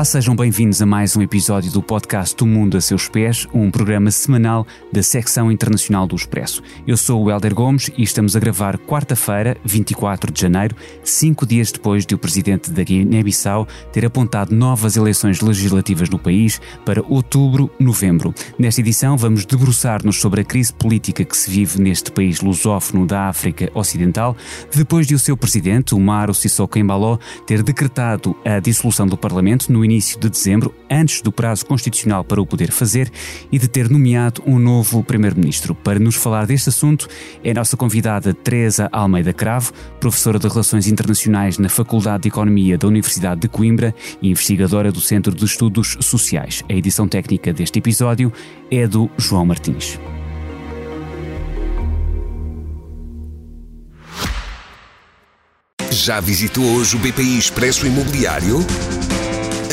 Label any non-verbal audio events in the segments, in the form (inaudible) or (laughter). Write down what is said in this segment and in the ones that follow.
Olá, sejam bem-vindos a mais um episódio do podcast Do Mundo a Seus Pés, um programa semanal da secção internacional do Expresso. Eu sou o Helder Gomes e estamos a gravar quarta-feira, 24 de janeiro, cinco dias depois de o presidente da Guiné-Bissau ter apontado novas eleições legislativas no país para outubro-novembro. Nesta edição, vamos debruçar-nos sobre a crise política que se vive neste país lusófono da África Ocidental, depois de o seu presidente, Umaro Sissoko Embaló, ter decretado a dissolução do Parlamento no início de dezembro, antes do prazo constitucional para o poder fazer, e de ter nomeado um novo Primeiro-Ministro. Para nos falar deste assunto, é a nossa convidada Teresa Almeida Cravo, professora de Relações Internacionais na Faculdade de Economia da Universidade de Coimbra e investigadora do Centro de Estudos Sociais. A edição técnica deste episódio é do João Martins. Já visitou hoje o BPI Expresso Imobiliário?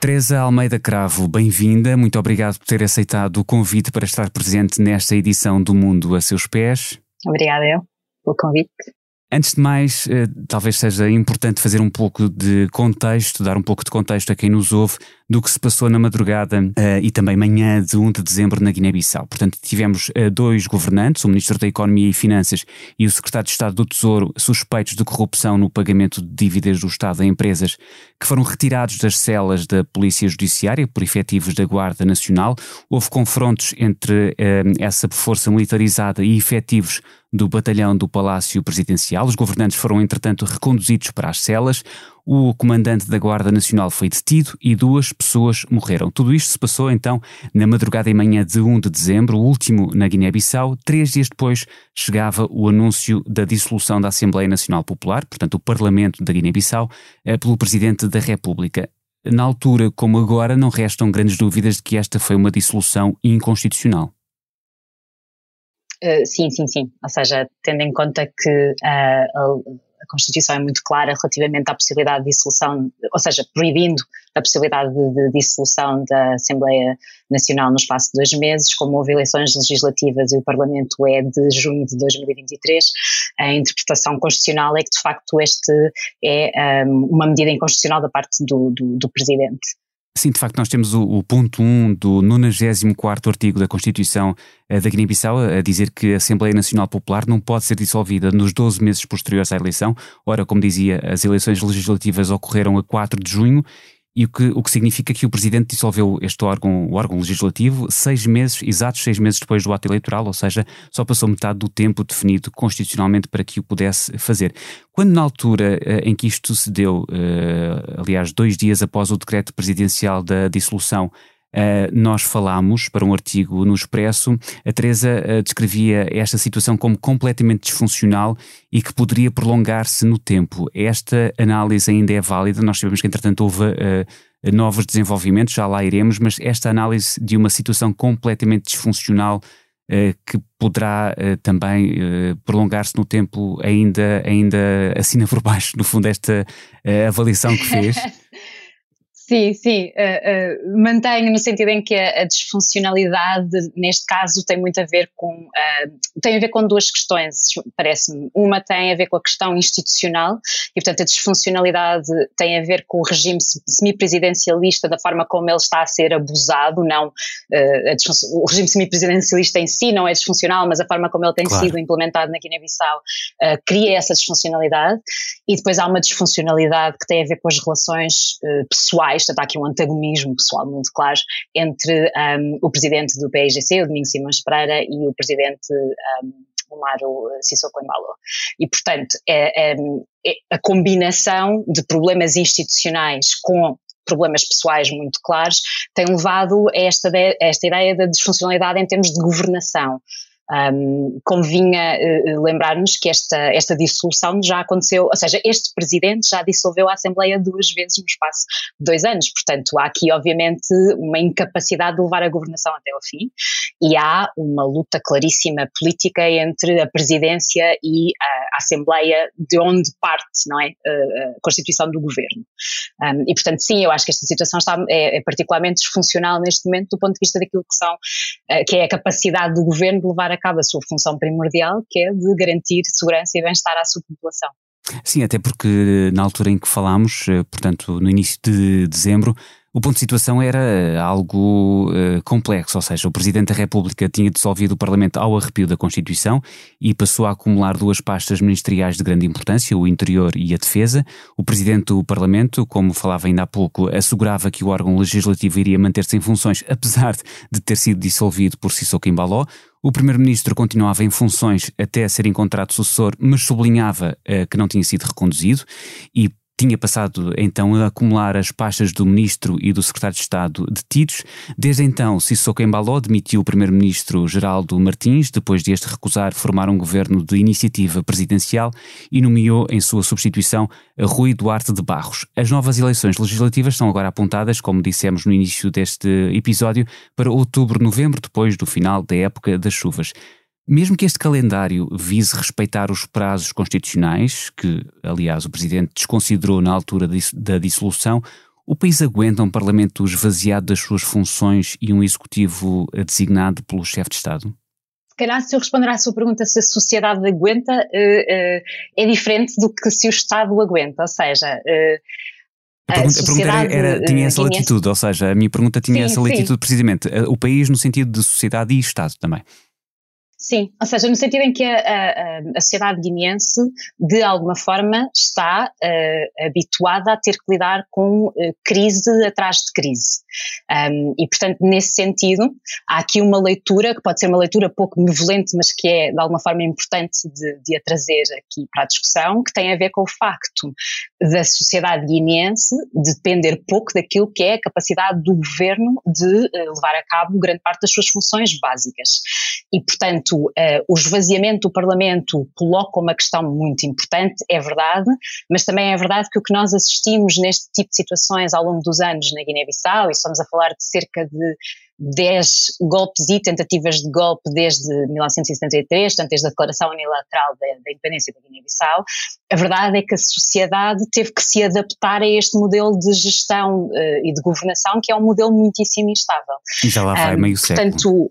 Teresa Almeida Cravo, bem-vinda. Muito obrigado por ter aceitado o convite para estar presente nesta edição do Mundo a seus pés. Obrigada eu pelo convite. Antes de mais, eh, talvez seja importante fazer um pouco de contexto, dar um pouco de contexto a quem nos ouve do que se passou na madrugada uh, e também manhã de 1 de dezembro na Guiné-Bissau. Portanto, tivemos uh, dois governantes, o Ministro da Economia e Finanças e o Secretário de Estado do Tesouro, suspeitos de corrupção no pagamento de dívidas do Estado a empresas, que foram retirados das celas da Polícia Judiciária por efetivos da Guarda Nacional. Houve confrontos entre uh, essa força militarizada e efetivos do batalhão do Palácio Presidencial. Os governantes foram, entretanto, reconduzidos para as celas. O comandante da Guarda Nacional foi detido e duas pessoas morreram. Tudo isto se passou então na madrugada e manhã de 1 de dezembro, o último na Guiné-Bissau. Três dias depois chegava o anúncio da dissolução da Assembleia Nacional Popular, portanto, o Parlamento da Guiné-Bissau, eh, pelo Presidente da República. Na altura, como agora, não restam grandes dúvidas de que esta foi uma dissolução inconstitucional. Uh, sim, sim, sim. Ou seja, tendo em conta que uh, a Constituição é muito clara relativamente à possibilidade de dissolução, ou seja, proibindo a possibilidade de, de dissolução da Assembleia Nacional no espaço de dois meses, como houve eleições legislativas e o Parlamento é de junho de 2023, a interpretação constitucional é que de facto este é um, uma medida inconstitucional da parte do, do, do Presidente. Sim, de facto, nós temos o, o ponto 1 do 94 artigo da Constituição eh, da Guiné-Bissau a dizer que a Assembleia Nacional Popular não pode ser dissolvida nos 12 meses posteriores à eleição. Ora, como dizia, as eleições legislativas ocorreram a 4 de junho e o que, o que significa que o Presidente dissolveu este órgão, o órgão legislativo, seis meses, exatos seis meses depois do ato eleitoral, ou seja, só passou metade do tempo definido constitucionalmente para que o pudesse fazer. Quando na altura eh, em que isto sucedeu, eh, aliás, dois dias após o decreto presidencial da dissolução, Uh, nós falámos para um artigo no Expresso, a Teresa uh, descrevia esta situação como completamente disfuncional e que poderia prolongar-se no tempo. Esta análise ainda é válida, nós sabemos que entretanto houve uh, novos desenvolvimentos, já lá iremos, mas esta análise de uma situação completamente disfuncional que poderá também prolongar-se no tempo ainda, ainda assina por baixo, no fundo, esta avaliação que fez. (laughs) Sim, sim, uh, uh, mantenho no sentido em que a, a, disfuncionalidade, neste caso, tem muito a ver com, uh, tem a ver com duas questões, parece-me. Uma tem a ver com a questão institucional e, portanto, a disfuncionalidade tem a ver com o regime semipresidencialista, da forma como ele está a ser abusado, não, o regime semipresidencialista em si não é disfuncional, mas a forma como ele tem claro. sido implementado na Guiné-Bissau cria essa disfuncionalidade e depois há uma disfuncionalidade que tem a ver com as relações pessoais há aqui um antagonismo pessoal muito claro entre um, o presidente do PIGC, o Domingos Simões Pereira, e o presidente um, o Mário Sissoko Embalo. E, portanto, é, é, é a combinação de problemas institucionais com problemas pessoais muito claros tem levado a esta, a esta ideia da disfuncionalidade em termos de governação. Um, convinha uh, lembrar-nos que esta, esta dissolução já aconteceu, ou seja, este presidente já dissolveu a Assembleia duas vezes no espaço de dois anos, portanto há aqui obviamente uma incapacidade de levar a governação até ao fim e há uma luta claríssima política entre a presidência e a, Assembleia de onde parte, não é, a, Constituição do governo. Um, e portanto sim, eu acho que esta situação está, é, é particularmente disfuncional neste momento do ponto de vista daquilo que são, uh, que é a capacidade do governo de levar a cabo a sua função primordial, que é de garantir segurança e bem-estar à sua população. Sim, até porque na altura em que falámos, eh, portanto no início de dezembro, o ponto de situação era eh, algo uh, complexo, ou seja, o Presidente da República tinha dissolvido o Parlamento ao arrepio da Constituição e passou a acumular duas pastas ministeriais de grande importância, o Interior e a Defesa. O Presidente do Parlamento, como falava ainda há pouco, assegurava que o órgão legislativo iria manter-se em funções, (laughs) apesar de ter sido dissolvido por Sissoko Embaló. O Primeiro-Ministro continuava em funções até ser encontrado sucessor, mas sublinhava uh, que não tinha sido reconduzido e tinha passado então a acumular as pastas do Ministro e do Secretário de Estado detidos. Desde então, Sissoko Embaló demitiu o Primeiro-Ministro Geraldo Martins, depois de este recusar formar um governo de iniciativa presidencial e nomeou em sua substituição Rui Duarte de Barros. As novas eleições legislativas são agora apontadas, como dissemos no início deste episódio, para outubro-novembro, depois do final da época das chuvas. Mesmo que este calendário vise respeitar os prazos constitucionais, que, aliás, o Presidente desconsiderou na altura da dissolução, o país aguenta um Parlamento esvaziado das suas funções e um Executivo designado pelo chefe de Estado? Se calhar, se eu responder à sua pergunta se a sociedade aguenta, uh, uh, é diferente do que se o Estado aguenta. Ou seja, uh, a pergunta, a pergunta era, era, tinha essa latitude, ou seja, a minha pergunta tinha sim, essa latitude sim. precisamente. O país no sentido de sociedade e Estado também. Sim, ou seja, no sentido em que a, a, a sociedade guineense, de alguma forma, está uh, habituada a ter que lidar com uh, crise atrás de crise. Um, e, portanto, nesse sentido, há aqui uma leitura, que pode ser uma leitura pouco benevolente, mas que é, de alguma forma, importante de, de a trazer aqui para a discussão, que tem a ver com o facto da sociedade guineense depender pouco daquilo que é a capacidade do governo de uh, levar a cabo grande parte das suas funções básicas. E, portanto, uh, o esvaziamento do Parlamento coloca uma questão muito importante, é verdade, mas também é verdade que o que nós assistimos neste tipo de situações ao longo dos anos na Guiné-Bissau, e estamos a falar de cerca de 10 golpes e tentativas de golpe desde 1973, portanto, desde a declaração unilateral da, da independência da Guiné-Bissau, a verdade é que a sociedade teve que se adaptar a este modelo de gestão uh, e de governação, que é um modelo muitíssimo instável. E já lá vai um, meio século.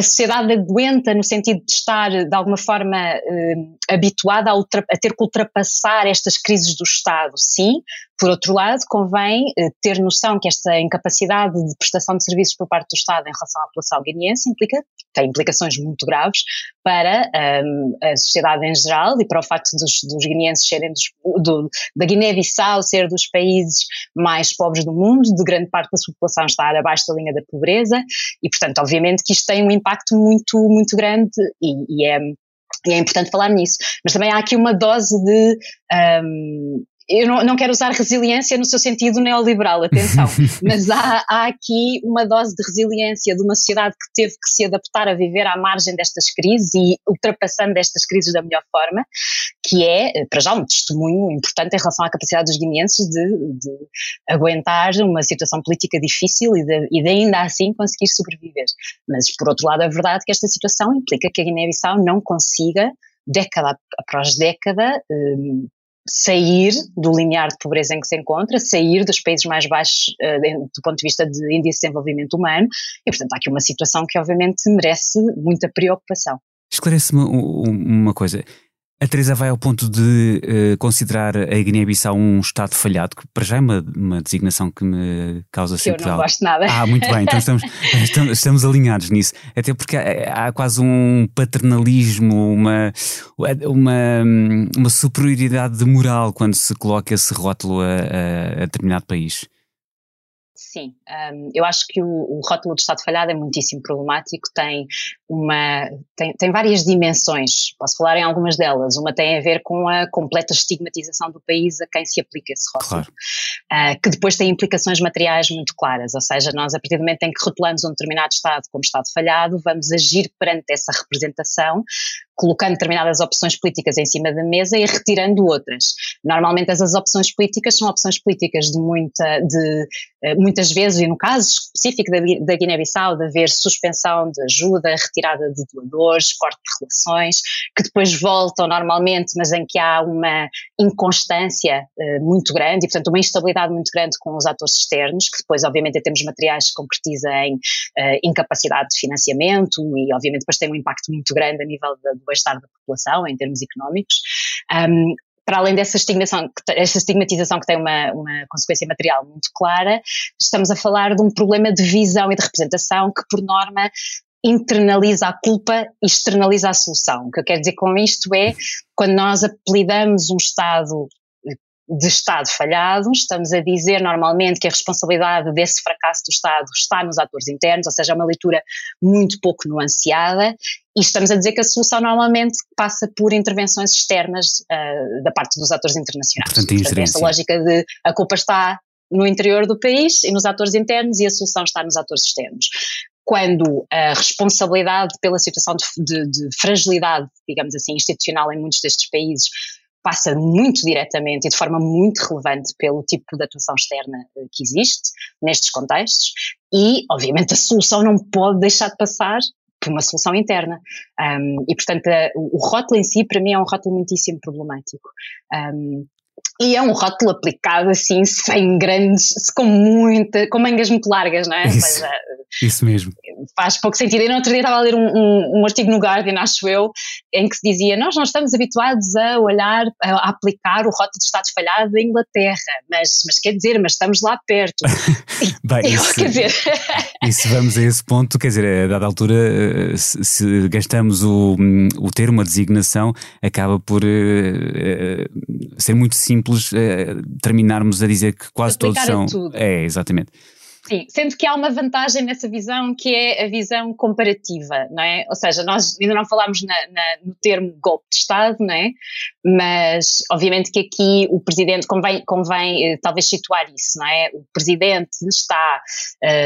A sociedade aguenta no sentido de estar, de alguma forma, eh, habituada a, a, ter que ultrapassar estas crises do Estado, sim. Por outro lado, convém eh, ter noção que esta incapacidade de prestação de serviços por parte do Estado em relação à população guineense implica, tem implicações muito graves para um, a sociedade em geral e para o facto dos, dos guineenses serem dos, do, da Guiné-Bissau ser dos países mais pobres do mundo, de grande parte da sua população estar abaixo da linha da pobreza e, portanto, obviamente que isto tem um impacto muito, muito grande e, e é e é importante falar nisso. Mas também há aqui uma dose de um, eu não, não, quero usar resiliência no seu sentido neoliberal, atenção, (laughs) mas há, há, aqui uma dose de resiliência de uma sociedade que teve que se adaptar a viver à margem destas crises e ultrapassando estas crises da melhor forma, que é, para já, um testemunho importante em relação à capacidade dos guineenses de, de aguentar uma situação política difícil e de, e de, ainda assim conseguir sobreviver. Mas, por outro lado, é verdade que esta situação implica que a Guiné-Bissau não consiga década após década, um, sair do limiar de pobreza em que se encontra, sair dos países mais baixos uh, do ponto de vista de índice de desenvolvimento humano, e portanto há aqui uma situação que obviamente merece muita preocupação. Esclarece-me uma coisa. A Teresa vai ao ponto de uh, considerar a Guiné-Bissau um Estado falhado, que para já é uma, uma designação que me causa que sempre eu não algo. gosto nada. Ah, muito bem, então estamos, (laughs) estamos, estamos, alinhados nisso. Até porque há, há, quase um paternalismo, uma, uma, uma superioridade de moral quando se coloca esse rótulo a, a, a determinado país. Sim. Um, eu acho que o, o, rótulo de Estado falhado é muitíssimo problemático, tem, uma, tem, tem várias dimensões, posso falar em algumas delas. Uma tem a ver com a completa estigmatização do país a quem se aplica esse rótulo, claro. uh, que depois tem implicações materiais muito claras, ou seja, nós a partir do momento em que rotulamos um determinado Estado como Estado falhado, vamos agir perante essa representação colocando determinadas opções políticas em cima da mesa e retirando outras. Normalmente essas opções políticas são opções políticas de muita, de eh, muitas vezes, e no caso específico da, da Guiné-Bissau, de haver suspensão de ajuda, retirada de doadores, corte de relações, que depois voltam normalmente, mas em que há uma inconstância uh, muito grande e, portanto, uma instabilidade muito grande com os atores externos, que depois, obviamente, em termos materiais se concretiza em uh, incapacidade de financiamento e, obviamente, depois tem um impacto muito grande a nível do bem-estar da população, em termos económicos. Um, para além dessa estigmatização, estigmatização que tem uma, uma consequência material muito clara, estamos a falar de um problema de visão e de representação que, por norma, internaliza a culpa e externaliza a solução. O que eu quero dizer com isto é, quando nós apelidamos um Estado de Estado falhado, estamos a dizer normalmente que a responsabilidade desse fracasso do Estado está nos atores internos, ou seja, é uma leitura muito pouco nuanceada, e estamos a dizer que a solução normalmente passa por intervenções externas uh, da parte dos atores internacionais. Portanto, Portanto esta lógica de a culpa está no interior do país e nos atores internos e a solução está nos atores externos quando a responsabilidade pela situação de, de, de, fragilidade, digamos assim, institucional em muitos destes países passa muito diretamente e de forma muito relevante pelo tipo de atuação externa eh, que existe nestes contextos e, obviamente, a solução não pode deixar de passar por uma solução interna. Um, e, portanto, a, o, rótulo em si, para mim, é um rótulo muitíssimo problemático. Um, e é um rótulo aplicado assim, sem grandes, com muita, com mangas muito largas, não é? Isso, seja, isso mesmo. Faz pouco sentido. E no outro dia estava a ler um, um, um, artigo no Guardian, acho eu, em que se dizia: Nós não estamos habituados a olhar, a, aplicar o rótulo de Estado falhado em Inglaterra, mas, mas quer dizer, mas estamos lá perto. (laughs) Bem, eu, isso, quer dizer. (laughs) e se vamos a esse ponto, quer dizer, a dada altura, eh, se, se gastamos o, o termo, a designação, acaba por uh, ser muito simples simples uh, terminarmos a dizer que quase todos são. Tudo. É, exatamente. Sim, sendo que há uma vantagem nessa visão que é a visão comparativa, não é? Ou seja, nós ainda não falámos na, na, no termo golpe de Estado, não é? Mas obviamente que aqui o Presidente, convém, convém eh, talvez situar isso, não é? O Presidente está,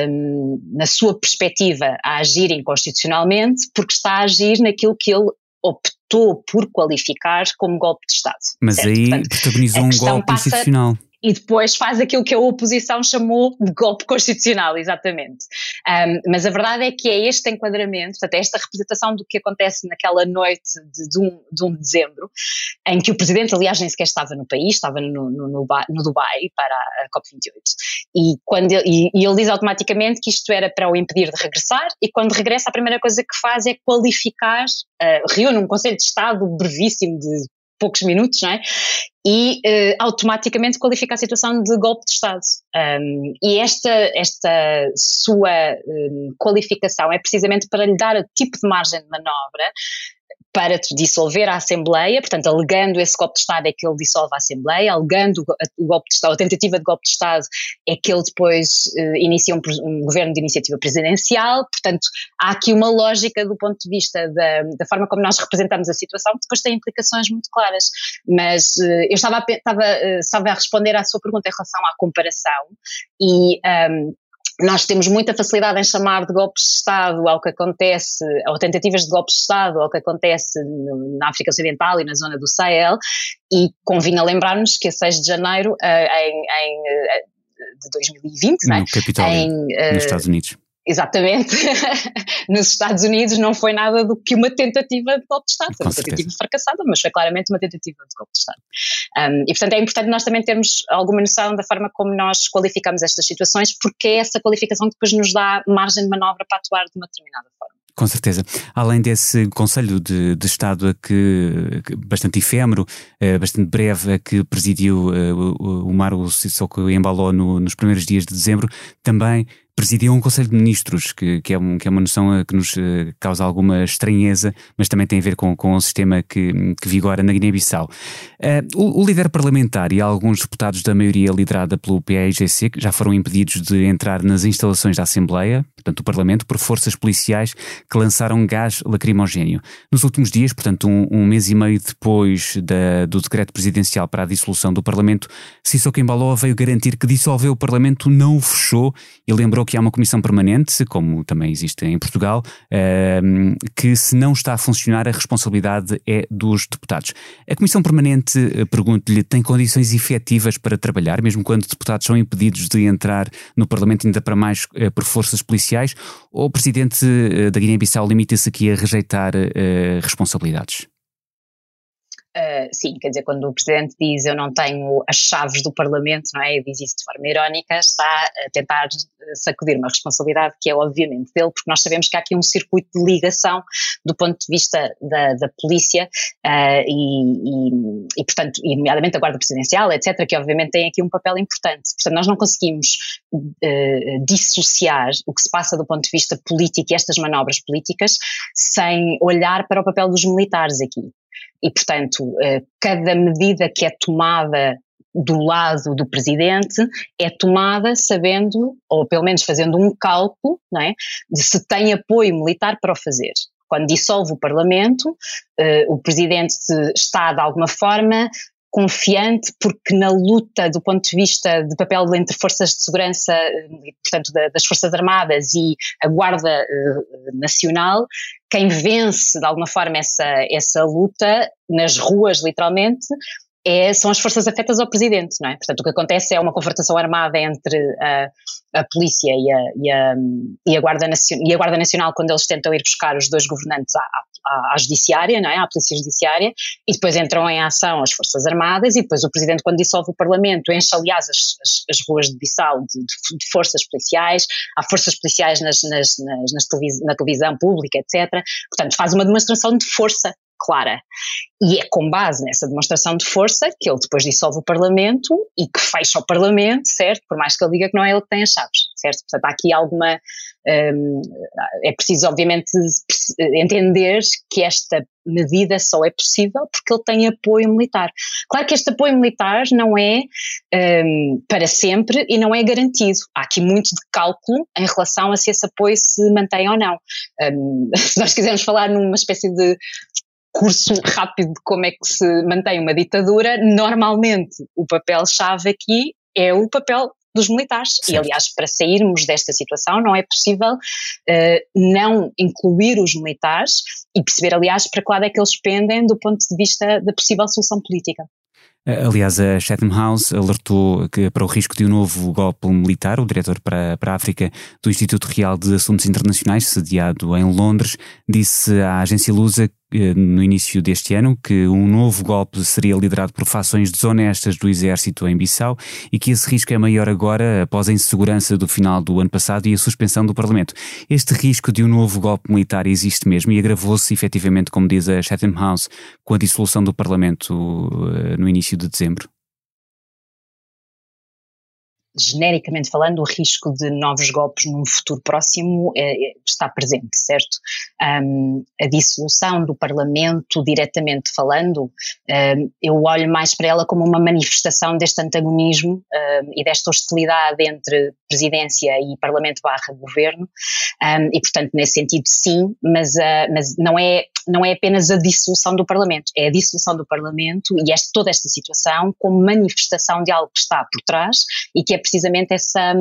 um, na sua perspectiva, a agir inconstitucionalmente porque está a agir naquilo que ele optou por qualificar como golpe de Estado. Mas certo? aí Portanto, protagonizou um golpe passa, institucional e depois faz aquilo que a oposição chamou de golpe constitucional, exatamente. Um, mas a verdade é que é este enquadramento, portanto, é esta representação do que acontece naquela noite de, de, um, de 1 de dezembro, em que o presidente, aliás, nem sequer estava no país, estava no, no, no, no Dubai para a COP28. E, quando ele, e, e ele diz automaticamente que isto era para o impedir de regressar, e quando regressa, a primeira coisa que faz é qualificar, uh, reúne um Conselho de Estado brevíssimo de poucos minutos, não é? E uh, automaticamente qualifica a situação de golpe de Estado. Um, e esta, esta sua um, qualificação é precisamente para lhe dar o tipo de margem de manobra para dissolver a Assembleia, portanto, alegando esse golpe de Estado é que ele dissolve a Assembleia, alegando o golpe de Estado, a tentativa de golpe de Estado é que ele depois uh, inicia um, um, governo de iniciativa presidencial, portanto, há aqui uma lógica do ponto de vista da, da forma como nós representamos a situação, que depois tem implicações muito claras. Mas uh, eu estava a, estava, estava a responder à sua pergunta em relação à comparação e um, nós temos muita facilidade em chamar de golpes de Estado ao que acontece, ou tentativas de golpes de Estado ao que acontece na África Ocidental e na zona do Sahel, e convinha lembrarmos que a 6 de janeiro em, em de 2020, no é? Capitólio, em, nos Estados Unidos. Exatamente. (laughs) Nos Estados Unidos não foi nada do que uma tentativa de golpe de Estado. Foi uma tentativa fracassada, mas foi claramente uma tentativa de golpe de Estado. Um, e, portanto, é importante nós também termos alguma noção da forma como nós qualificamos estas situações, porque é essa qualificação que depois nos dá margem de manobra para atuar de uma determinada forma. Com certeza. Além desse Conselho de, de Estado a que, bastante efêmero, eh, bastante breve, a que presidiu eh, o, o Mário Sissoko embalou no, nos primeiros dias de dezembro, também presidiu um Conselho de Ministros, que, que, é, um, que é uma noção que nos causa alguma estranheza, mas também tem a ver com, com o sistema que, que vigora na Guiné-Bissau. Uh, o, o, líder parlamentar e alguns deputados da maioria liderada pelo PAIGC já foram impedidos de entrar nas instalações da Assembleia, portanto, do Parlamento, por forças policiais que lançaram gás lacrimogéneo. Nos últimos dias, portanto, um, um mês e meio depois da, do decreto presidencial para a dissolução do Parlamento, Sissoko Embalo veio garantir que dissolveu o Parlamento, não o fechou e lembrou que há uma comissão permanente, como também existe em Portugal, uh, que se não está a funcionar, a responsabilidade é dos deputados. A comissão permanente, eh, pergunto-lhe, tem condições efetivas para trabalhar, mesmo quando deputados são impedidos de entrar no Parlamento, ainda para mais uh, por forças policiais, ou o presidente uh, da Guiné-Bissau limita-se aqui a rejeitar responsabilidades? Uh, sim, quer dizer, quando o Presidente diz eu não tenho as chaves do Parlamento, não é? E diz isso de forma irónica, está a tentar sacudir uma responsabilidade que é obviamente dele, porque nós sabemos que há aqui um circuito de ligação do ponto de vista da, da polícia uh, e, e, e, portanto, e nomeadamente a Guarda Presidencial, etc., que obviamente tem aqui um papel importante. Portanto, nós não conseguimos uh, dissociar o que se passa do ponto de vista político e estas manobras políticas sem olhar para o papel dos militares aqui. E, portanto, eh, cada medida que é tomada do lado do presidente é tomada sabendo, ou pelo menos fazendo um cálculo, não é, de se tem apoio militar para o fazer. Quando dissolve o Parlamento, eh, o presidente está de alguma forma confiante porque na luta do ponto de vista de papel entre forças de segurança, eh, portanto das Forças Armadas e a Guarda Nacional, quem vence de alguma forma essa, essa luta nas ruas, literalmente, é, são as forças afetas ao presidente, não é? Portanto, o que acontece é uma confrontação armada entre a, a polícia e a, e, a, e, Guarda e a Guarda Nacional quando eles tentam ir buscar os dois governantes à, à, à judiciária, não é? À polícia judiciária, e depois entram em ação as forças armadas e depois o presidente quando dissolve o parlamento enche aliás as, as, as ruas de Bissau de, de, de, forças policiais, há forças policiais nas, nas, nas televis na televisão pública, etc. Portanto, faz uma demonstração de força clara. E é com base nessa demonstração de força que ele depois dissolve o Parlamento e que fecha o Parlamento, certo? Por mais que ele diga que não é ele que tem as chaves, certo? Portanto, há aqui alguma. Um, é preciso, obviamente, entender que esta medida só é possível porque ele tem apoio militar. Claro que este apoio militar não é um, para sempre e não é garantido. Há aqui muito de cálculo em relação a se esse apoio se mantém ou não. Um, (laughs) se nós quisermos falar numa espécie de curso rápido de como é que se mantém uma ditadura, normalmente o papel-chave aqui é o papel dos militares. Certo. E, aliás, para sairmos desta situação, não é possível uh, não incluir os militares e perceber, aliás, para que lado é que eles pendem do ponto de vista da possível solução política. Aliás, a Chatham House alertou que, para o risco de um novo golpe militar. O diretor para, para a África do Instituto Real de Assuntos Internacionais, sediado em Londres, disse à agência Lusa eh, no início deste ano que um novo golpe seria liderado por fações desonestas do exército em Bissau e que esse risco é maior agora após a insegurança do final do ano passado e a suspensão do Parlamento. Este risco de um novo golpe militar existe mesmo e agravou-se efetivamente, como diz a Chatham House, com a dissolução do Parlamento eh, no início de dezembro genericamente falando, o risco de novos golpes num futuro próximo é, está presente, certo? Um, a dissolução do Parlamento, diretamente falando, um, eu olho mais para ela como uma manifestação deste antagonismo um, e desta hostilidade entre presidência e Parlamento barra governo, e portanto, nesse sentido, sim, mas, uh, mas não é não é apenas a dissolução do Parlamento, é a dissolução do Parlamento e toda esta situação como manifestação de algo que está por trás e que é precisamente essa,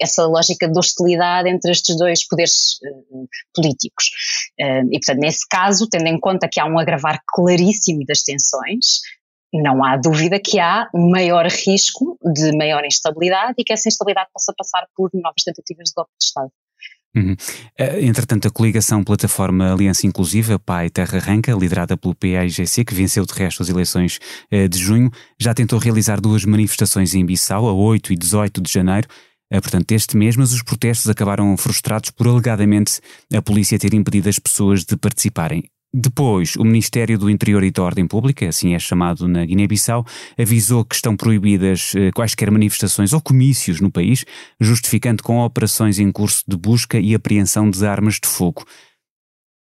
essa lógica de hostilidade entre estes dois poderes uh, políticos. Uh, e, portanto, nesse caso, tendo em conta que há um agravar claríssimo das tensões, não há dúvida que há um maior risco de maior instabilidade e que essa instabilidade possa passar por novas tentativas de golpe de Estado. Uhum. Eh, entretanto, a coligação Plataforma Aliança Inclusiva, Pai Terra Arranca, liderada pelo PAIGC, que venceu de resto as eleições eh, de junho, já tentou realizar duas manifestações em Bissau, a 8 e 18 de janeiro, eh, portanto, este mês, mas os protestos acabaram frustrados por alegadamente a polícia ter impedido as pessoas de participarem. Depois, o Ministério do Interior e da Ordem Pública, assim é chamado na Guiné-Bissau, avisou que estão proibidas eh, quaisquer manifestações ou comícios no país, justificando com operações em curso de busca e apreensão de armas de fogo.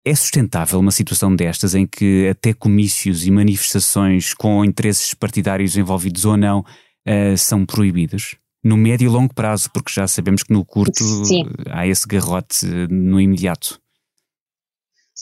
É sustentável uma situação destas em que até comícios e manifestações com interesses partidários envolvidos ou não uh, são proibidos? No médio e longo prazo, porque já sabemos que no curto Sim. há esse garrote no imediato.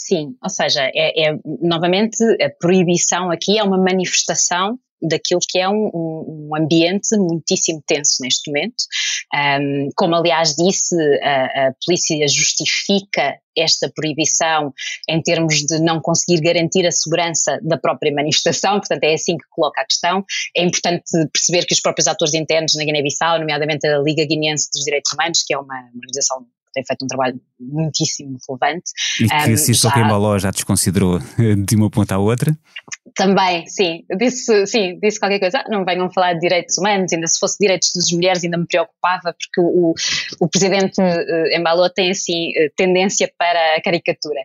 Sim, ou seja, é, é, novamente a proibição aqui é uma manifestação daquilo que é um, um, ambiente muitíssimo tenso neste momento. Um, como aliás disse, a, a, polícia justifica esta proibição em termos de não conseguir garantir a segurança da própria manifestação, portanto é assim que coloca a questão. É importante perceber que os próprios atores internos na Guiné-Bissau, nomeadamente a Liga Guineense dos Direitos Humanos, que é uma organização tem feito um trabalho muitíssimo relevante. E que um, Cissoko já... Embaló já desconsiderou (laughs) de uma ponta à outra? Também, sim. Disse, sim, disse qualquer coisa. Ah, não venham falar de direitos humanos, ainda se fosse direitos das mulheres ainda me preocupava, porque o, o presidente uh, Embaló tem assim uh, tendência para a caricatura.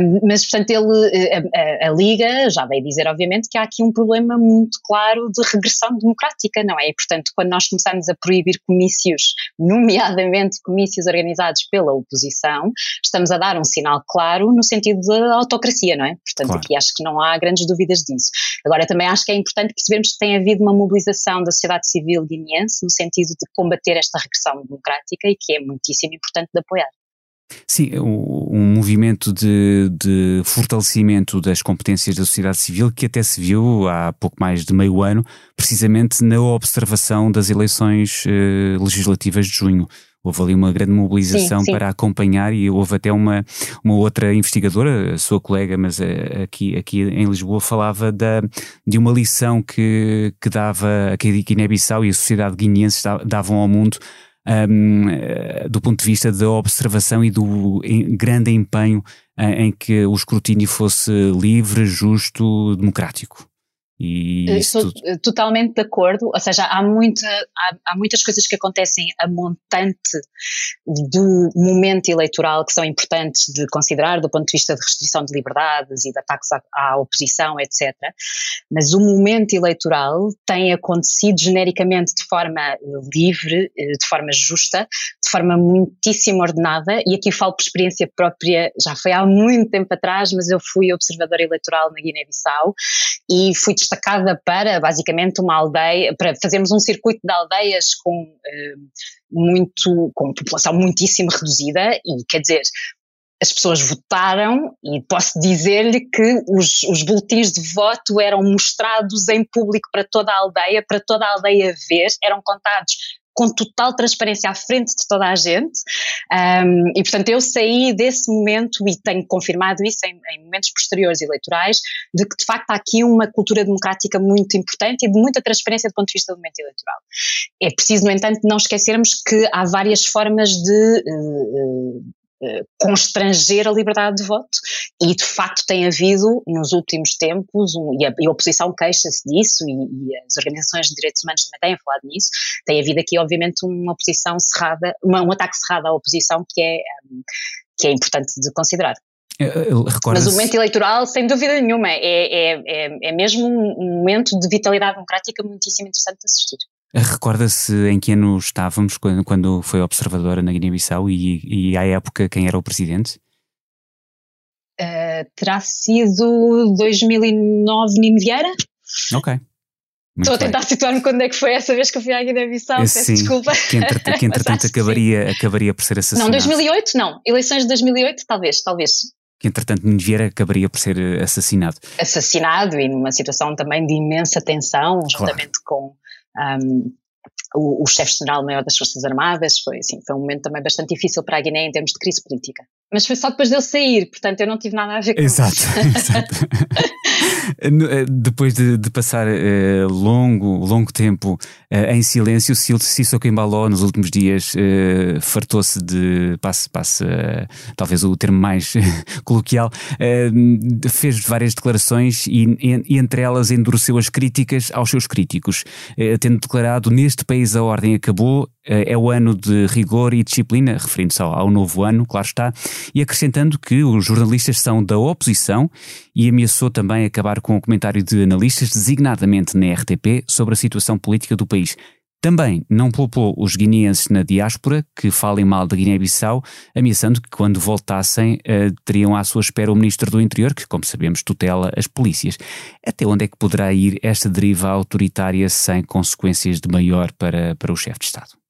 Um, mas, portanto, ele, uh, a, a, Liga já veio dizer, obviamente, que há aqui um problema muito claro de regressão democrática, não é? E, portanto, quando nós começamos a proibir comícios, nomeadamente comícios organizados pela oposição, estamos a dar um sinal claro no sentido da autocracia, não é? Portanto, claro. aqui acho que não há grandes dúvidas disso. Agora, também acho que é importante percebermos que tem havido uma mobilização da sociedade civil guineense no sentido de combater esta regressão democrática e que é muitíssimo importante de apoiar. Sim, um movimento de, de, fortalecimento das competências da sociedade civil que até se viu há pouco mais de meio ano, precisamente na observação das eleições eh, legislativas de junho houve ali uma grande mobilização sim, sim. para acompanhar e houve até uma, uma outra investigadora, sua colega, mas eh, aqui, aqui em Lisboa, falava da, de uma lição que, que dava, que a Guiné-Bissau e a sociedade guineense davam ao mundo um, eh, do ponto de vista da observação e do grande empenho em, em que o escrutínio fosse livre, justo, democrático. E eh, Estou tudo... Eh, totalmente de acordo, ou seja, há, muita, há, há, muitas coisas que acontecem a montante do momento eleitoral que são importantes de considerar do ponto de vista de restrição de liberdades e de ataques à, à oposição, etc. Mas o momento eleitoral tem acontecido genericamente de forma livre, eh, de forma justa, de forma muitíssimo ordenada, e aqui falo por experiência própria, já foi há muito tempo atrás, mas eu fui observadora eleitoral na Guiné-Bissau e fui destacada para basicamente uma aldeia, para fazermos um circuito de aldeias com eh, muito, com população muitíssimo reduzida e quer dizer, as pessoas votaram e posso dizer-lhe que os, os boletins de voto eram mostrados em público para toda a aldeia, para toda a aldeia ver, eram contados com total transparência à frente de toda a gente. Um, e, portanto, eu saí desse momento e tenho confirmado isso em, em, momentos posteriores eleitorais, de que de facto há aqui uma cultura democrática muito importante e de muita transparência do ponto de vista do momento eleitoral. É preciso, no entanto, não esquecermos que há várias formas de uh, constranger a liberdade de voto e de facto tem havido nos últimos tempos, um, e, a, e, a, oposição queixa-se disso e, e, as organizações de direitos humanos também têm falado nisso, tem havido aqui obviamente uma oposição cerrada, uma, um ataque cerrado à oposição que é, um, que é importante de considerar. Eh, eh, Mas o momento eleitoral, sem dúvida nenhuma, é, é, é, é mesmo um momento de vitalidade democrática muitíssimo interessante de assistir. Recorda-se em que ano estávamos quando, quando foi observadora na Guiné-Bissau e, e à época quem era o presidente? Uh, terá sido 2009 Nino Vieira? Ok. Muito Estou a tentar situar-me quando é que foi essa vez que eu fui à Guiné-Bissau, peço Sim, desculpa. Que, (laughs) entretanto, que entretanto acabaria, acabaria por ser assassinado. Não, 2008 não. Eleições de 2008 talvez, talvez. Que entretanto Nino Vieira acabaria por ser assassinado. Assassinado e numa situação também de imensa tensão, juntamente claro. com um, o, o chefe-geral-maior das Forças Armadas, foi, assim, foi um momento também bastante difícil para a Guiné em termos de crise política. Mas foi só depois dele sair, portanto eu não tive nada a ver com exato, isso. (laughs) Exato. Eh, (laughs) depois de, de passar uh, longo, longo tempo uh, em silêncio, Sissoko Embaló nos últimos dias uh, fartou-se de, passe, passe talvez o termo mais (laughs) coloquial, fez várias declarações e, e, entre elas endureceu as críticas aos seus críticos, tendo declarado neste país a ordem acabou é o ano de rigor e disciplina, referindo-se ao, ao, novo ano, claro está, e acrescentando que os jornalistas são da oposição e ameaçou também acabar com o comentário de analistas, designadamente na RTP, sobre a situação política do país. Também não poupou os guineenses na diáspora que falem mal da Guiné-Bissau, ameaçando que quando voltassem uh, teriam à sua espera o Ministro do Interior, que, como sabemos, tutela as polícias. Até onde é que poderá ir esta deriva autoritária sem consequências de maior para, para o chefe de Estado?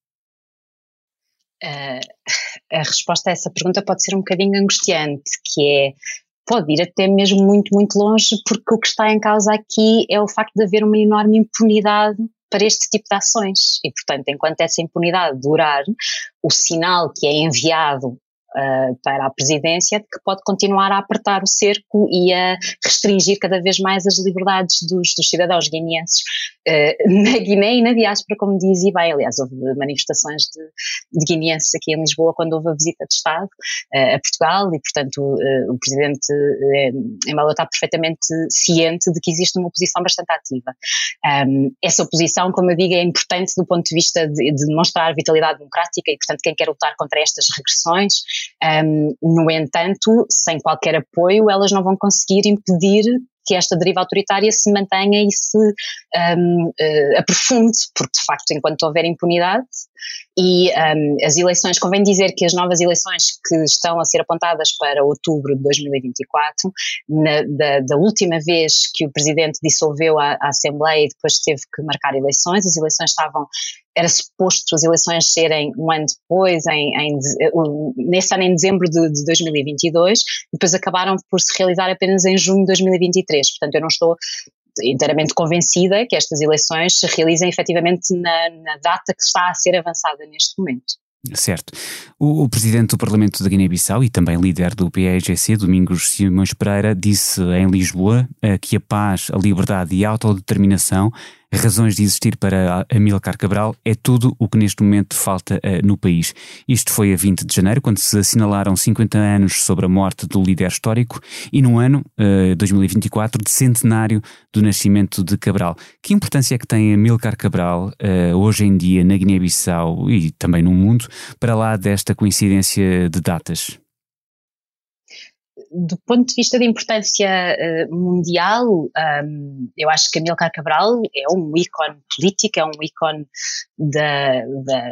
Uh, (laughs) a resposta a essa pergunta pode ser um bocadinho angustiante, que é pode ir até mesmo muito, muito longe, porque o que está em causa aqui é o facto de haver uma enorme impunidade para este tipo de ações. E, portanto, enquanto essa impunidade durar, o sinal que é enviado uh, para a presidência que pode continuar a apertar o cerco e a restringir cada vez mais as liberdades dos, dos cidadãos guineenses uh, na Guiné e na diáspora, como diz e bem. Aliás, houve manifestações de, de guineenses aqui em Lisboa quando houve a visita de Estado uh, a Portugal e, portanto, o presidente Embalo está perfeitamente ciente de que existe uma oposição bastante ativa. Um, essa oposição, como eu digo, é importante do ponto de vista de, de demonstrar vitalidade democrática e, portanto, quem quer lutar contra estas regressões um, no entanto, sem qualquer apoio, elas não vão conseguir impedir que esta deriva autoritária se mantenha e se um, uh, eh, aprofunde, porque de facto, enquanto houver impunidade, e um, as eleições, convém dizer que as novas eleições que estão a ser apontadas para outubro de 2024, na, da, da, última vez que o Presidente dissolveu a, a Assembleia e depois teve que marcar eleições, as eleições estavam era suposto as eleições serem um ano depois, em, em, nesse ano em dezembro de, de 2022, depois acabaram por se realizar apenas em junho de 2023. Portanto, eu não estou inteiramente convencida que estas eleições se realizem efetivamente na, na data que está a ser avançada neste momento. Certo. O, o, presidente do Parlamento da Guiné-Bissau e também líder do PAIGC, Domingos Simões Pereira, disse em Lisboa uh, que a paz, a liberdade e a autodeterminação razões de existir para Amilcar Cabral é tudo o que neste momento falta uh, no país. Isto foi a 20 de janeiro, quando se assinalaram 50 anos sobre a morte do líder histórico e no ano uh, eh, 2024 de centenário do nascimento de Cabral. Que importância é que tem Amilcar Cabral uh, hoje em dia na Guiné-Bissau e também no mundo, para lá desta coincidência de datas? Do ponto de vista de importância uh, mundial, um, eu acho que Amilcar Cabral é um ícone político, é um ícone da, da,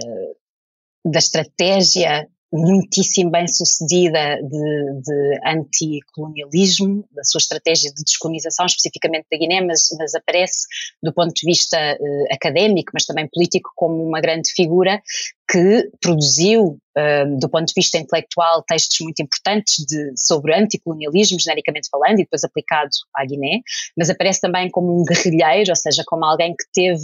da estratégia muitíssimo bem sucedida de, de anticolonialismo, da sua estratégia de descolonização, especificamente da Guiné, mas, mas aparece do ponto de vista uh, académico, mas também político, como uma grande figura que produziu, uh, do ponto de vista intelectual, textos muito importantes de, sobre anticolonialismo, genericamente falando, e depois aplicado à Guiné, mas aparece também como um guerrilheiro, ou seja, como alguém que teve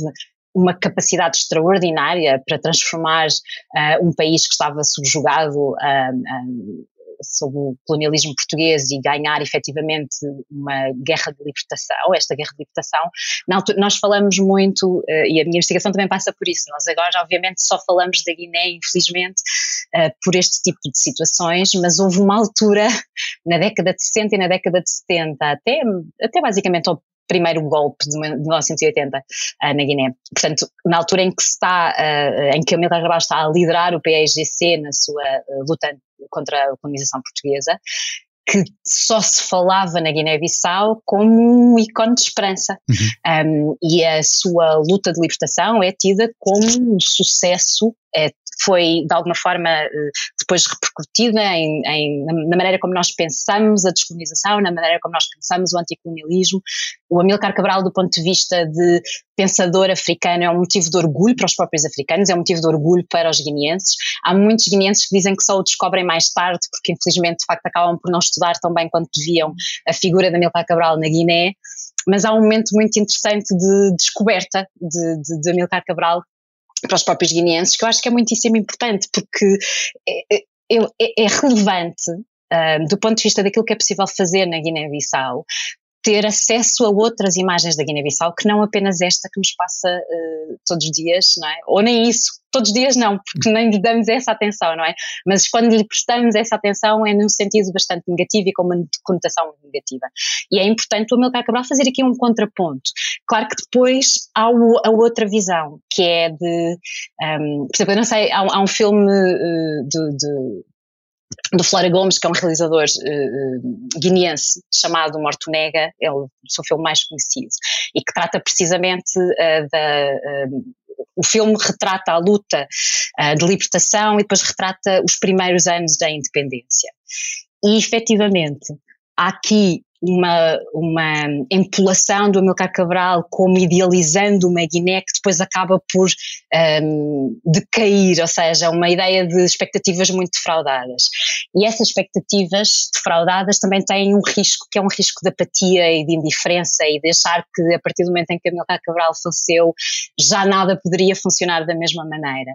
uma capacidade extraordinária para transformar uh, um país que estava subjugado uh, sob o colonialismo português e ganhar efetivamente uma guerra de libertação, esta guerra de libertação. nós falamos muito, e a minha investigação também passa por isso, nós agora obviamente só falamos da Guiné, infelizmente, por este tipo de situações, mas houve uma altura (laughs) na década de 60 e na década de 70, até, até basicamente ao primeiro golpe de 1980 uh, ah, na Guiné. Portanto, na altura em que está, uh, em que Amílcar Cabral está a liderar o PAIGC na sua uh, luta contra a colonização portuguesa, que só se falava na Guiné-Bissau como um ícone de esperança. Uhum. Um, e a sua luta de libertação é tida como um sucesso, é foi de alguma forma eh, depois repercutida em, em, na maneira como nós pensamos a descolonização, na maneira como nós pensamos o anticolonialismo. O Amilcar Cabral, do ponto de vista de pensador africano, é um motivo de orgulho para os próprios africanos, é um motivo de orgulho para os guineenses. Há muitos guineenses que dizem que só o descobrem mais tarde, porque infelizmente de facto acabam por não estudar tão bem quanto deviam a figura de Amilcar Cabral na Guiné mas há um momento muito interessante de descoberta de, de, de Amilcar Cabral para os próprios guineenses, que eu acho que é muitíssimo importante, porque é, é, é, é relevante uh, do ponto de vista daquilo que é possível fazer na Guiné-Bissau, ter acesso a outras imagens da Guiné-Bissau que não apenas esta que nos passa uh, todos os dias, não é? Ou nem isso, todos os dias não, porque nem lhe damos essa atenção, não é? Mas quando lhe prestamos essa atenção é num sentido bastante negativo e com uma conotação negativa. E é importante o Amilcar Cabral fazer aqui um contraponto. Claro que depois há o, a outra visão, que é de, um, por exemplo, eu não sei, há, há um filme uh, de, de do Flora Gomes, que é um realizador uh, guineense chamado Morto Nega, é o seu filme mais conhecido, e que trata precisamente uh, da. Uh, o filme retrata a luta de libertação e depois retrata os primeiros anos da independência. E efetivamente, há aqui uma, uma empolação do Amilcar Cabral como idealizando uma Guiné que depois acaba por um, decair, ou seja, uma ideia de expectativas muito defraudadas. E essas expectativas defraudadas também têm um risco, que é um risco de apatia e de indiferença e de achar que a partir do momento em que Amilcar Cabral faleceu já nada poderia funcionar da mesma maneira.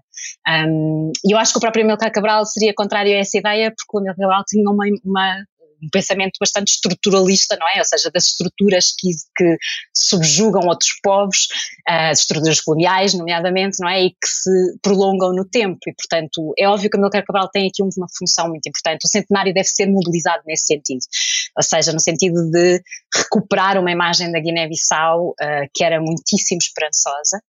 Um, e eu acho que o próprio Amilcar Cabral seria contrário a essa ideia porque o Amilcar Cabral tinha uma, uma um pensamento bastante estruturalista, não é? Ou seja, das estruturas que, que subjugam outros povos, uh, as estruturas coloniais, nomeadamente, não é? E que se prolongam no tempo. E, portanto, é óbvio que a Amilcar Cabral tem aqui uma função muito importante. O centenário deve ser mobilizado nesse sentido. Ou seja, no sentido de recuperar uma imagem da Guiné-Bissau uh, que era muitíssimo esperançosa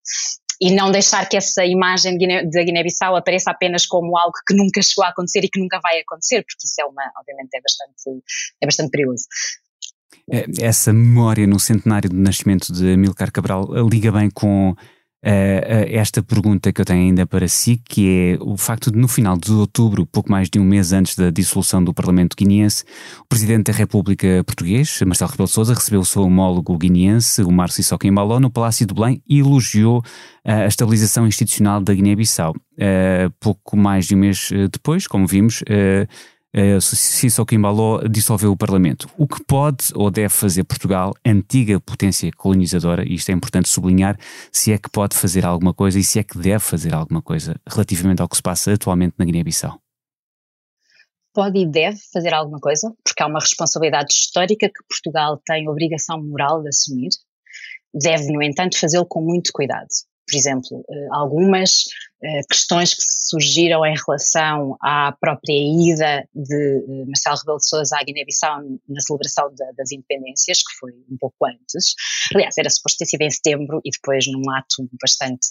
e não deixar que essa imagem da Guiné-Bissau apareça apenas como algo que nunca chegou a acontecer e que nunca vai acontecer, porque isso é uma, obviamente, é bastante, é bastante perigoso. É, essa memória no centenário do nascimento de Amilcar Cabral liga bem com uh, esta pergunta que eu tenho ainda para si, que é o facto de no final de outubro, pouco mais de um mês antes da dissolução do Parlamento guineense, o Presidente da República Português, Marcelo Rebelo de Sousa, recebeu o seu homólogo guineense, o Márcio Sissoko Embaló, no Palácio de Belém e elogiou uh, a estabilização institucional da Guiné-Bissau. Pouco mais de um mês depois, como vimos, uh, Sissoko Embaló dissolveu o Parlamento. O que pode ou deve fazer Portugal, antiga potência colonizadora, e isto é importante sublinhar, se é que pode fazer alguma coisa e se é que deve fazer alguma coisa relativamente ao que se passa atualmente na Guiné-Bissau? Pode e deve fazer alguma coisa, porque há uma responsabilidade histórica que Portugal tem obrigação moral de assumir. Deve, no entanto, fazê-lo com muito cuidado por exemplo, eh, algumas eh, questões que surgiram em relação à própria ida de eh, Marcelo Rebelo de Sousa à Guiné-Bissau na celebração das independências, que foi um pouco antes. Aliás, era suposto ter sido em setembro e depois num ato bastante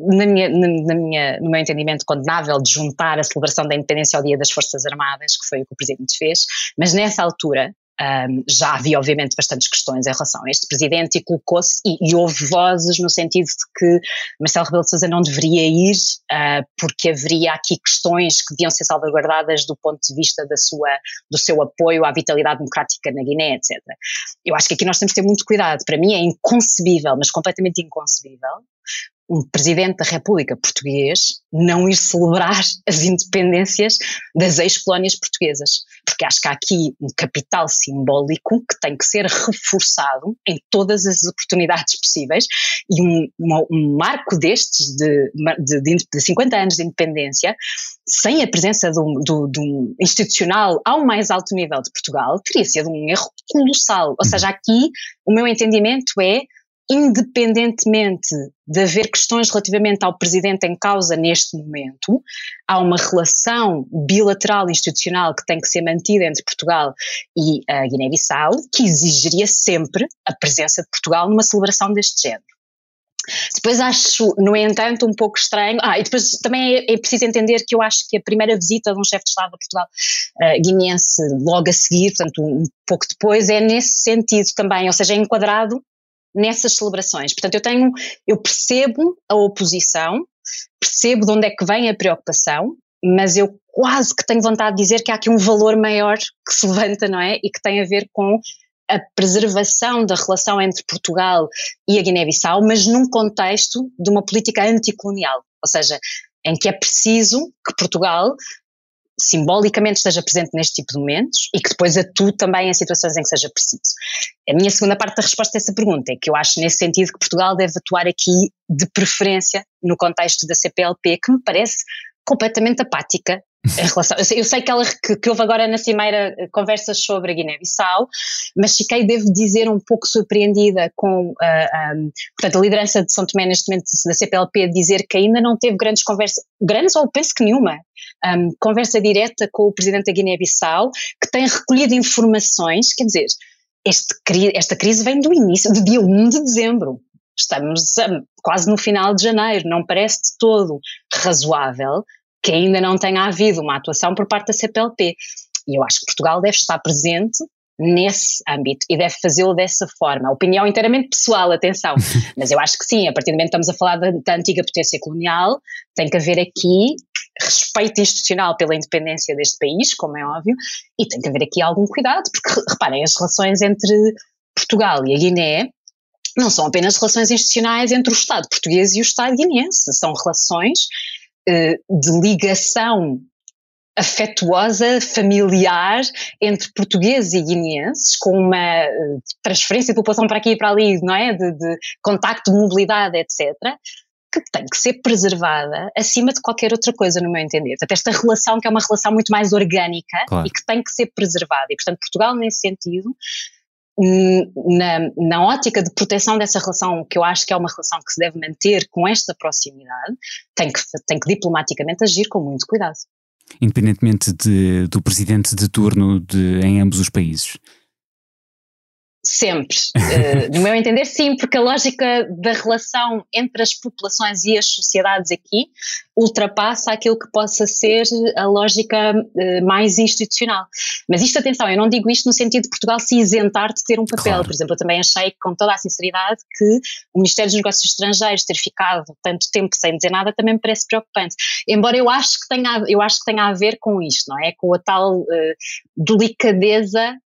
na minha, na minha, no meu entendimento, condenável de juntar a celebração da independência ao Dia das Forças Armadas, que foi o que o Presidente fez, mas nessa altura um, já havia, obviamente, bastantes questões em relação a este presidente e colocou-se, e, e, houve vozes no sentido de que Marcelo Rebelo de Sousa não deveria ir, uh, porque haveria aqui questões que deviam ser salvaguardadas do ponto de vista da sua, do seu apoio à vitalidade democrática na Guiné, etc. Eu acho que aqui nós temos que ter muito cuidado. Para mim é inconcebível, mas completamente inconcebível, um presidente da República português não ir celebrar (laughs) as independêas das ex-colónias portuguesas. Porque acho que há aqui um capital simbólico que tem que ser reforçado em todas as oportunidades possíveis e um, uma, um marco destes de, de, de, 50 anos de independência, sem a presença de de um institucional ao mais alto nível de Portugal, teria sido um erro colossal. Ou seja, aqui o meu entendimento é independentemente de haver questões relativamente ao presidente em causa neste momento, há uma relação bilateral institucional que tem que ser mantida entre Portugal e a Guiné-Bissau, que exigiria sempre a presença de Portugal numa celebração deste género. Depois acho, no entanto, um pouco estranho. Ah, e depois também é, é preciso entender que eu acho que a primeira visita de um chefe de Estado a Portugal uh, guineense logo a seguir, portanto, um pouco depois, é nesse sentido também, ou seja, é enquadrado nessas celebrações. Portanto, eu tenho, eu percebo a oposição, percebo de onde é que vem a preocupação, mas eu quase que tenho vontade de dizer que há aqui um valor maior que se levanta, não é? E que tem a ver com a preservação da relação entre Portugal e a Guiné-Bissau, mas num contexto de uma política anticolonial, ou seja, em que é preciso que Portugal simbolicamente esteja presente neste tipo de momentos e que depois atue também em situações em que seja preciso. A minha segunda parte da resposta a essa pergunta é que eu acho nesse sentido que Portugal deve atuar aqui de preferência no contexto da CPLP, que me parece completamente apática relação, eu sei, eu sei que, ela, que, que, houve agora na Cimeira eh, conversas sobre a Guiné-Bissau, mas fiquei, devo dizer, um pouco surpreendida com uh, ah, um, portanto, a liderança de São Tomé neste momento da CPLP dizer que ainda não teve grandes conversas, grandes ou penso que nenhuma, um, conversa direta com o presidente da Guiné-Bissau, que tem recolhido informações, quer dizer, este, esta crise vem do início, do dia 1 de dezembro. Estamos um, quase no final de janeiro, não parece de todo razoável que ainda não tenha havido uma atuação por parte da CPLP. E eu acho que Portugal deve estar presente nesse âmbito e deve fazê-lo dessa forma. Opinião inteiramente pessoal, atenção, (laughs) mas eu acho que sim, a partir do momento que estamos a falar da, da antiga potência colonial, tem que haver aqui respeito institucional pela independência deste país, como é óbvio, e tem que haver aqui algum cuidado, porque reparem, as relações entre Portugal e a Guiné não são apenas relações institucionais entre o Estado português e o Estado guineense, são relações de ligação afetuosa, familiar entre portugueses e guineenses, com uma eh, transferência de população para aqui e para ali, não é? De, de contacto, de mobilidade, etc., que tem que ser preservada acima de qualquer outra coisa, no meu entender. Portanto, esta relação que é uma relação muito mais orgânica claro. e que tem que ser preservada. E, portanto, Portugal, nesse sentido, na, na ótica de proteção dessa relação, que eu acho que é uma relação que se deve manter com esta proximidade, tem que, tem que diplomaticamente agir com muito cuidado. Independentemente de, do presidente de turno de, em ambos os países. Sempre. Uh, (laughs) no meu entender, sim, porque a lógica da relação entre as populações e as sociedades aqui ultrapassa aquilo que possa ser a lógica uh, mais institucional. Mas isto, atenção, eu não digo isto no sentido de Portugal se isentar de ter um papel. Claro. Por exemplo, eu também achei, com toda a sinceridade, que o Ministério dos Negócios Estrangeiros ter ficado tanto tempo sem dizer nada também me parece preocupante. Embora eu acho que tenha, eu acho que tenha a ver com isto, não é? Com a tal uh, delicadeza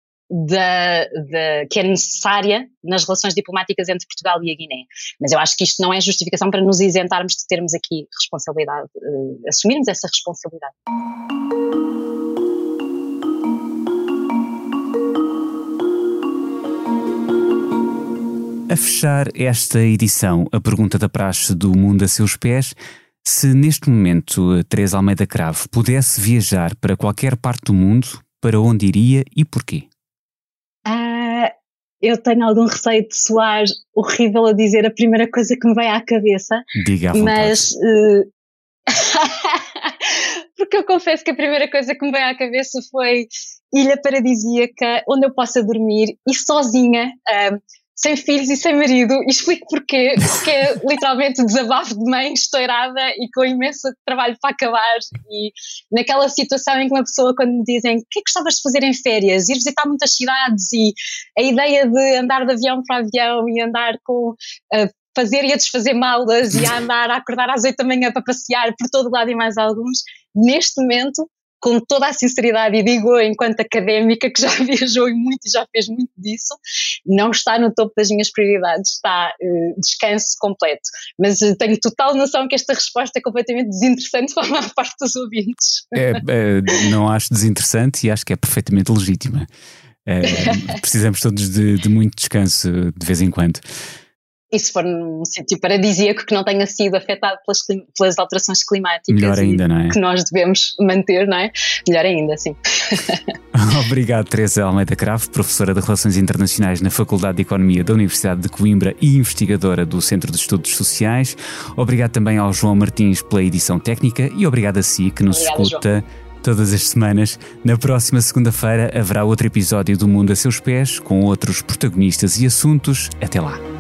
que é necessária nas relações diplomáticas entre Portugal e a Guiné. Mas eu acho que isto não é justificação para nos isentarmos de termos aqui responsabilidade, uh, assumirmos essa responsabilidade. A fechar esta edição, a pergunta da praxe do mundo a seus pés, se neste momento Teresa Almeida Cravo pudesse viajar para qualquer parte do mundo, para onde iria e porquê? Eu tenho algum receio de soar horrível a dizer a primeira coisa que me vem à cabeça. Diga à Mas. Uh... (laughs) Porque eu confesso que a primeira coisa que me veio à cabeça foi ilha paradisíaca, onde eu possa dormir e sozinha. Uh, sem filhos e sem marido, e explico porquê, porque é (laughs) literalmente desabafo de mãe estourada e com imenso trabalho para acabar, e naquela situação em que uma pessoa quando me dizem o que é que gostavas de fazer em férias, ir visitar muitas cidades e a ideia de andar de avião para avião e andar com fazer e a desfazer malas e a andar a acordar às oito da manhã para passear por todo lado e mais alguns, neste momento com toda a sinceridade, e digo enquanto académica que já (laughs) viajou e muito e já fez muito disso, não está no topo das minhas prioridades, está uh, descanso completo. Mas uh, tenho total noção que esta resposta é completamente desinteressante (laughs) para a maior parte dos ouvintes. É, é, não acho desinteressante e acho que é perfeitamente legítima. É, (laughs) precisamos todos de, de muito descanso de vez em quando e se for num sítio paradisíaco que não tenha sido afetado pelas, pelas alterações climáticas Melhor ainda, não é? que nós devemos manter, não é? Melhor ainda, sim. (laughs) Obrigado, Teresa Almeida Cravo, professora de Relações Internacionais na Faculdade de Economia da Universidade de Coimbra e investigadora do Centro de Estudos Sociais. Obrigado também ao João Martins pela edição técnica e obrigado a si que nos Obrigada, escuta. João todas as semanas. Na próxima segunda-feira haverá outro episódio do Mundo a seus pés, com outros protagonistas e assuntos. Até lá.